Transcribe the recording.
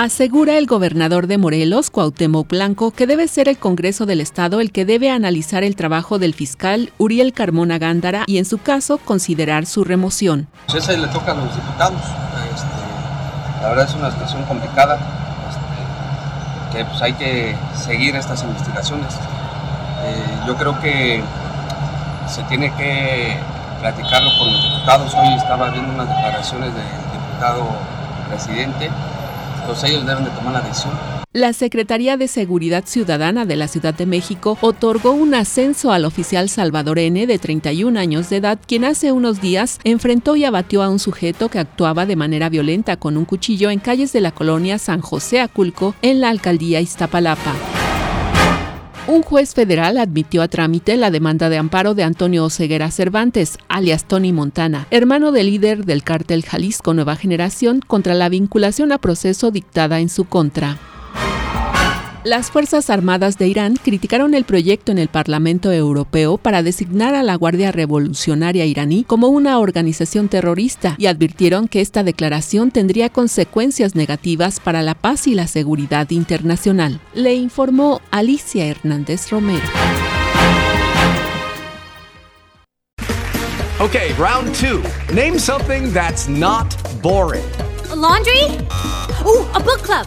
Asegura el gobernador de Morelos, Cuauhtémoc Blanco, que debe ser el Congreso del Estado el que debe analizar el trabajo del fiscal Uriel Carmona Gándara y, en su caso, considerar su remoción. Pues esa le toca a los diputados. Este, la verdad es una situación complicada, este, que pues hay que seguir estas investigaciones. Eh, yo creo que se tiene que platicarlo con los diputados. Hoy estaba viendo unas declaraciones del diputado presidente ellos deben de tomar la decisión. La Secretaría de Seguridad Ciudadana de la Ciudad de México otorgó un ascenso al oficial Salvador N. de 31 años de edad, quien hace unos días enfrentó y abatió a un sujeto que actuaba de manera violenta con un cuchillo en calles de la colonia San José Aculco, en la alcaldía Iztapalapa. Un juez federal admitió a trámite la demanda de amparo de Antonio Oseguera Cervantes, alias Tony Montana, hermano del líder del cártel Jalisco Nueva Generación, contra la vinculación a proceso dictada en su contra. Las Fuerzas Armadas de Irán criticaron el proyecto en el Parlamento Europeo para designar a la Guardia Revolucionaria iraní como una organización terrorista y advirtieron que esta declaración tendría consecuencias negativas para la paz y la seguridad internacional. Le informó Alicia Hernández Romero. Okay, round two. Name something that's not boring. A laundry? Ooh, a book club.